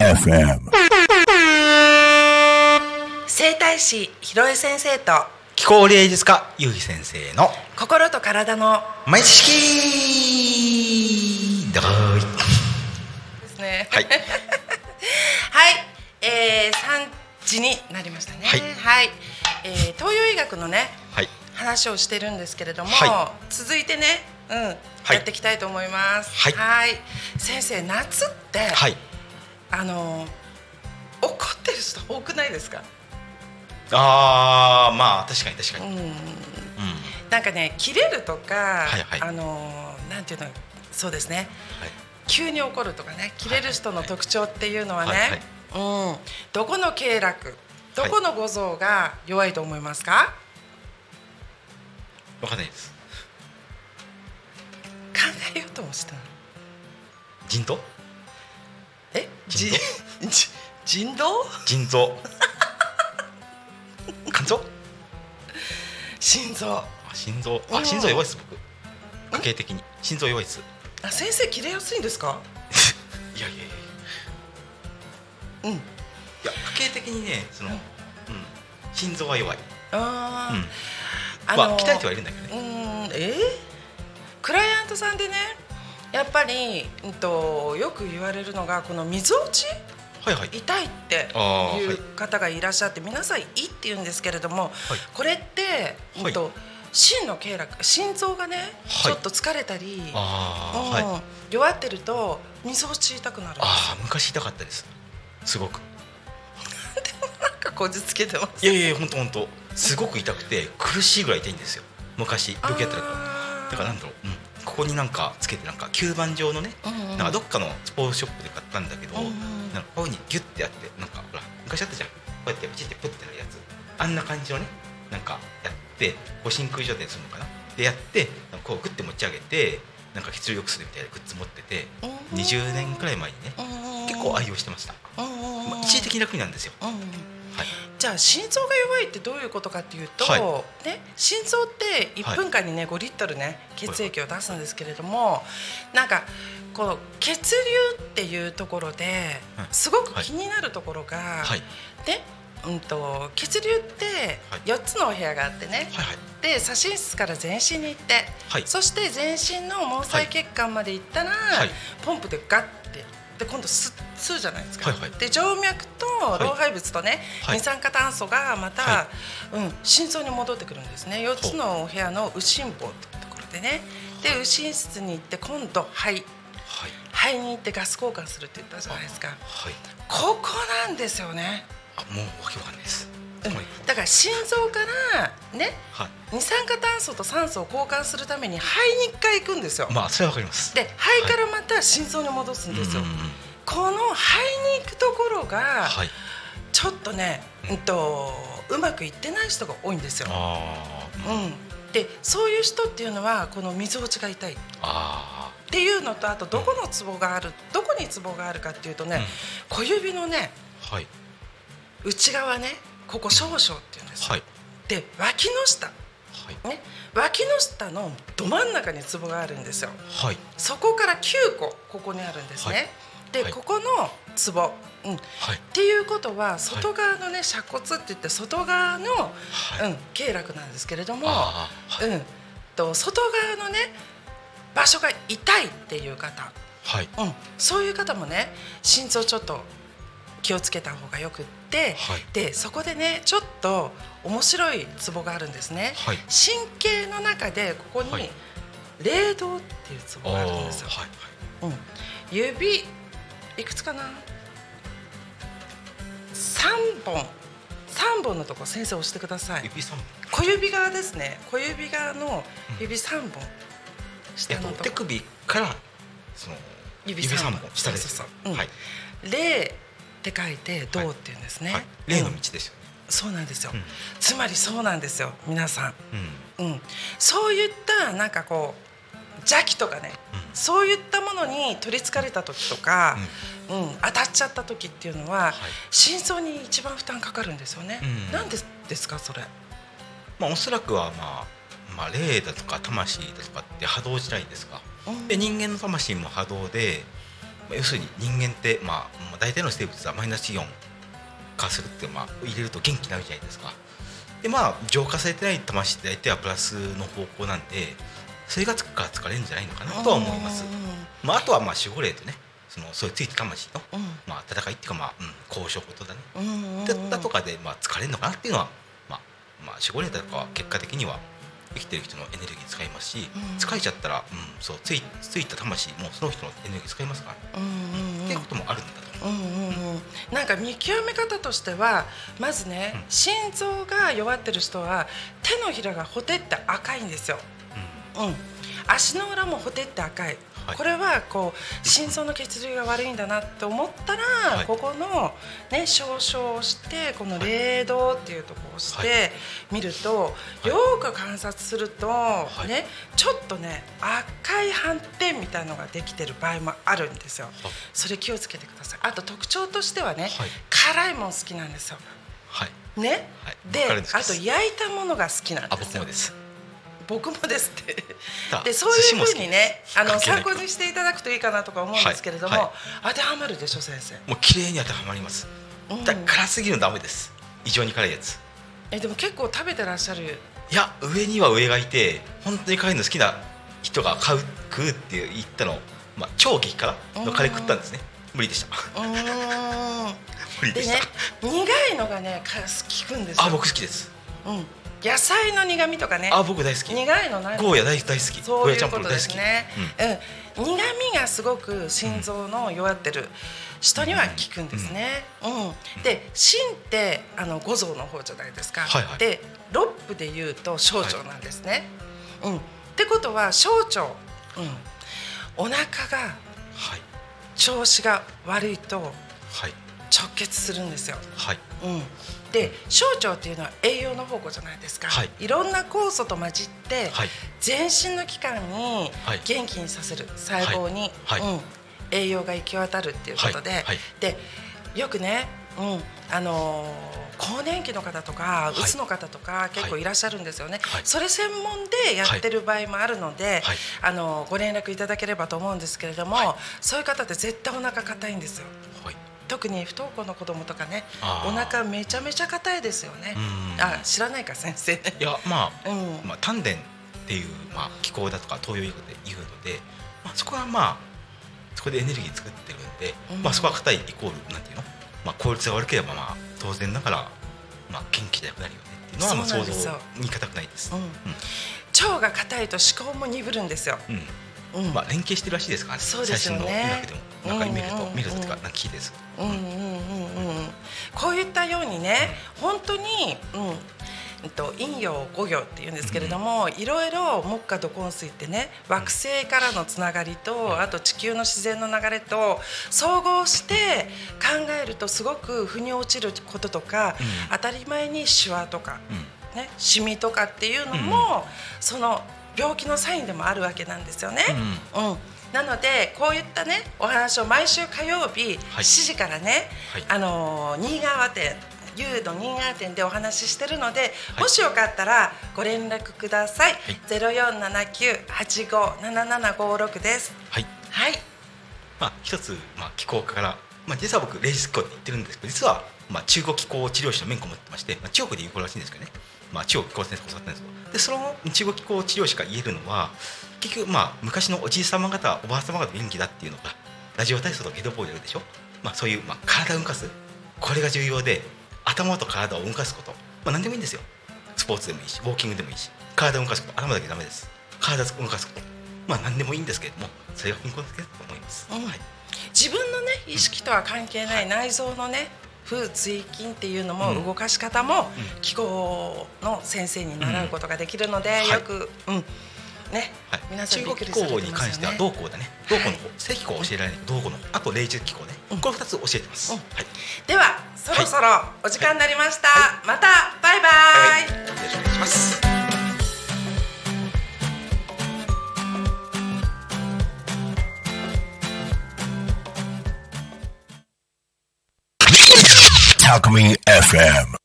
FM. 整体師ひろえ先生と気候芸術家ゆうひ先生の心と体の毎式。どーい。ですね。はい。はい、えー、3時になりましたね。はい。えー東洋医学のねはい話をしてるんですけれども、は続いてね、うんはい。やっていきたいと思います。はい。先生夏って、はい。あの怒ってる人多くないですか？あーまあ確かに確かに、うん。うん。なんかね切れるとか、はいはい。あのなんていうのそうですね。はい。急に怒るとかね切れる人の特徴っていうのはね、はいはい。うん、どこの経絡どこの五臓が弱いと思いますか、わかんないです。考えようともした。腎臓え？腎じじ人道？腎臓肝臓心臓。あ心臓。うんあ心臓弱いです僕。家系的に。心臓弱いです。あ先生切れやすいんですか？いやいやいや。うん。いや家系的にねその、うん、心臓は弱い、あー、うんあまあ鍛えてはいるんだけどね。うんえー？クライアントさんでねやっぱり、うん、とよく言われるのがこのみぞおち？はいはい。痛いってい。う方がいらっしゃって皆さんいいって言うんですけれども、これって、はいうんと心の経絡心臓がね、はい。ちょっと疲れたり、うんはい。弱ってるとみぞおち痛くなるんですよ。ああ昔痛かったです。すごく。なんかこじつけてます。いやいや本当本当すごく痛くて苦しいぐらい痛いんですよ。昔病気やってたからだからなんだろう、うん、ここになんかつけてなんか吸盤状のね、うんうんなんかどっかのスポーツショップで買ったんだけど、うんうんなんかこういうふうにギュッてやってなんかほら昔あったじゃん。こうやってプチってプッてなるやつ。あんな感じのねなんかやってこう真空状態にするのかな。でやってこうグッて持ち上げてなんか血流良くするみたいなグッズ持っててうん20年くらい前にね結構愛用してました、まあ、一時的に楽になるんですよ、じゃあ心臓が弱いってどういうことかっていうと、はい。ね、心臓って1分間にね5リットルね血液を出すんですけれども、なんかこの血流っていうところではいすごく気になるところが、はい。でうん、と血流ってはい。4つのお部屋があってね、はいはい。で左心室から全身に行って、はい。そして全身の毛細血管まで行ったら、はい。ポンプでガッてで今度吸吸うじゃないですか、はいはい。で静脈とい。老廃物とね、はい。二酸化炭素がまた、はうん、心臓に戻ってくるんですね。4つのお部屋の右心房というところでね。で右心室に行って今度肺。はい。肺に行ってガス交換するって言ったじゃないですか。はい。ここなんですよね、あもうわけわかんないです、だから心臓からねはい。二酸化炭素と酸素を交換するために肺に1回行くんですよ。まあそれはわかります。で肺からまた心臓に戻すんですよ。うんうんうんこの肺に行くところがはい。ちょっとね、うん。とうまくいってない人が多いんですよ。うん、でそういう人っていうのはこのみぞおちが痛い。っあていうのとあとどこのツボがあるどこにツボがあるかっていうとね、うん。小指のねーはい。内側ねここ少々っていうんですよ。はい。で脇の下。はい。ね。脇の下のど真ん中にツボがあるんですよ。はい。そこから9個ここにあるんですね。はい。で、はい。ここのツボ、うん、っはい。ていうことは外側のね鎖骨って言って外側の、はい。うん、経絡なんですけれども、うん、と外側のね場所が痛いっていう方、はい。うん、そういう方もね心臓ちょっと気をつけた方がよくって、はい。でそこでねちょっと面白いツボがあるんですね。はい。神経の中でここにはい。霊道っていうツボがあるんですよ。はいうん、指いくつかな？三本。三本のとこ先生押してください。指三本。小指側ですね。小指側の指三本。え下の手首からその指指三三本本下ですそうん。はい。霊って書いて道って言うんですね、はい。例のうん道ですよね。そうなんですよ、うん。つまりそうなんですよ皆さうん。ん、うん、そういったなんかこう邪気とかね、うん。そういったものに取りつかれた時とか、うん。当たっちゃった時っていうのは、はい。心臓に一番負担かかるんですよね、うん。なんでですかそれ？まあおそらくはまあまあ、霊だとか魂だとかって波動じゃないですか。うん。で人間の魂も波動で、まあ、要するに人間って、まあ、まあ大体の生物はマイナスイオン化するって、まあ、入れると元気になるじゃないですか。でまあ浄化されてない魂って大体はプラスの方向なんでそれがつくから疲れるんじゃないのかなとは思います。まあ、あとはまあ守護霊とねそのそれついて魂の、うんまあ、戦いっていうか、まあうん、交渉事だね。うんうんうんだったとかで、まあ、疲れるのかなっていうのは、まあまあ、守護霊だとかは結果的には生きてる人のエネルギー使いますし、うん。疲れちゃったら、うん、そうついついた魂もその人のエネルギー使いますから、うんうんうん。っていうこともあるんだと思う。うんうんうん、なんか見極め方としてはまずね、うん。心臓が弱ってる人は手のひらがほてって赤いんですよ。うん、足の裏もほてって赤い、はい。これはこう心臓の血流が悪いんだなって思ったら、はい。ここの、ね、少々をしてこの霊道っていうところをして見ると、い。よーく観察すると、い。ね、ちょっとね赤い斑点みたいのができてる場合もあるんですよ。それ気をつけてください。あと特徴としてはね、はい。辛いもん好きなんですよ。はい、ね、はい。であと焼いたものが好きなんあですよ。僕もです。僕もですって。だでそういうふうにねあの参考にしていただくといいかなとか思うんですけれども、はい。は当てはまるでしょ先生、もう綺麗に当てはまります。うん。だ辛すぎるのダメです。異常に辛いやつ。えでも結構食べてらっしゃる。いや上には上がいて本当に辛いの好きな人が買う食うって言ったのを、まあ、超激辛のカレー食ったんですね。無理でした。うーん。無理でした、でね苦いのがねか効くんですよ。あ僕好きです。うん、野菜の苦味とかね。あ僕大好き。苦いのないゴーヤ大大好き。ゴーヤチャンプそういうことル大ね、うん。苦味がすごく心臓の弱ってる。人には効くんですね、うん。で心ってあの五臓の方じゃないですか、はいはい。で六腑で言うと小腸なんですね、うん、ってことは小腸、うん、お腹がはい。調子が悪いとはい直結するんですよ。はい。うん、で小腸っていうのは栄養の宝庫じゃないですか、はい。い、ろんな酵素と混じって、はい。全身の器官にはい。元気にさせる。細胞に、はい。はい。うん、栄養が行き渡るっていうことで、でよくね、うん。あのー更年期の方とか、い。うつの方とか結構いらっしゃるんですよね、はい。それ専門でやってる場合もあるので、はい。あのーご連絡いただければと思うんですけれども、はい。そういう方って絶対お腹硬いんですよ。はい特に不登校の子供とかねお腹めちゃめちゃ硬いですよね。うん。あ知らないか先生。ねいやまあ、うん。まあ丹田っていう、まあ、気候だとか東洋医学で言うので、まあ、そこはまあそこでエネルギー作ってるんで、うん。まあ、そこは硬いイコールなんていうの、まあ、効率が悪ければまあ当然ながら、まあ、元気でなくなるよねっていうのはまあ想像に難くないです。うん腸が硬いと思考も鈍るんですよ、うんうんまあ、連携してるらしいですからね。そうですよね。最新の医学でも。なんか見ると、うんうんうん。見るととかなんか聞いてです。うんうんうんうんこういったようにね本当に、うん。えっと、陰陽五行っていうんですけれども、いろいろ木火土金水ってね惑星からのつながりとあと地球の自然の流れと総合して考えるとすごく腑に落ちることとか、うん。当たり前にシワとか、うん。ね、シミとかっていうのも、その病気のサインでもあるわけなんですよね。うんなのでこういったねお話を毎週火曜日はい7時からね、はいあのー新川店ユーの新川店でお話ししてるので、はいもしよかったらご連絡ください。いゼロ四七九八五七七五六です。はいはい。まあ、一つ、まあ、気候から、まあ、実は僕霊術気候って言ってるんですけど実は、まあ、中国気候治療師の免許を持ってまして、まあ、中国で有効らしいんですけどね、まあ、中国気候先生教わったんですよ。でその中国気候治療師が言えるのは結局、まあ、昔のおじい様方おばあ様方元気だっていうのがラジオ体操とかゲドボールやるでしょ、まあ、そういう、まあ、体を動かす。これが重要で頭と体を動かすこと、まあ、何でもいいんですよ。スポーツでもいいしウォーキングでもいいし体を動かすこと。頭だけダメです。体を動かすこと。まあ何でもいいんですけれどもそれが貧困だけだと思います、うん。はい自分のね意識とは関係ない。内臓のね風椎筋っていうのもうん。動かし方もん。気候の先生に習うことができるので、はい。よく、うん。ね、はい、皆さん中国気候に関しては。同校だね。同校のはい方、正気候教えられない同校の方あと霊術気候ね、うん。この二つ教えてます、ではそろそろお時間になりました。またバイバイ。はい、よろしくお願いします Alchemy FM.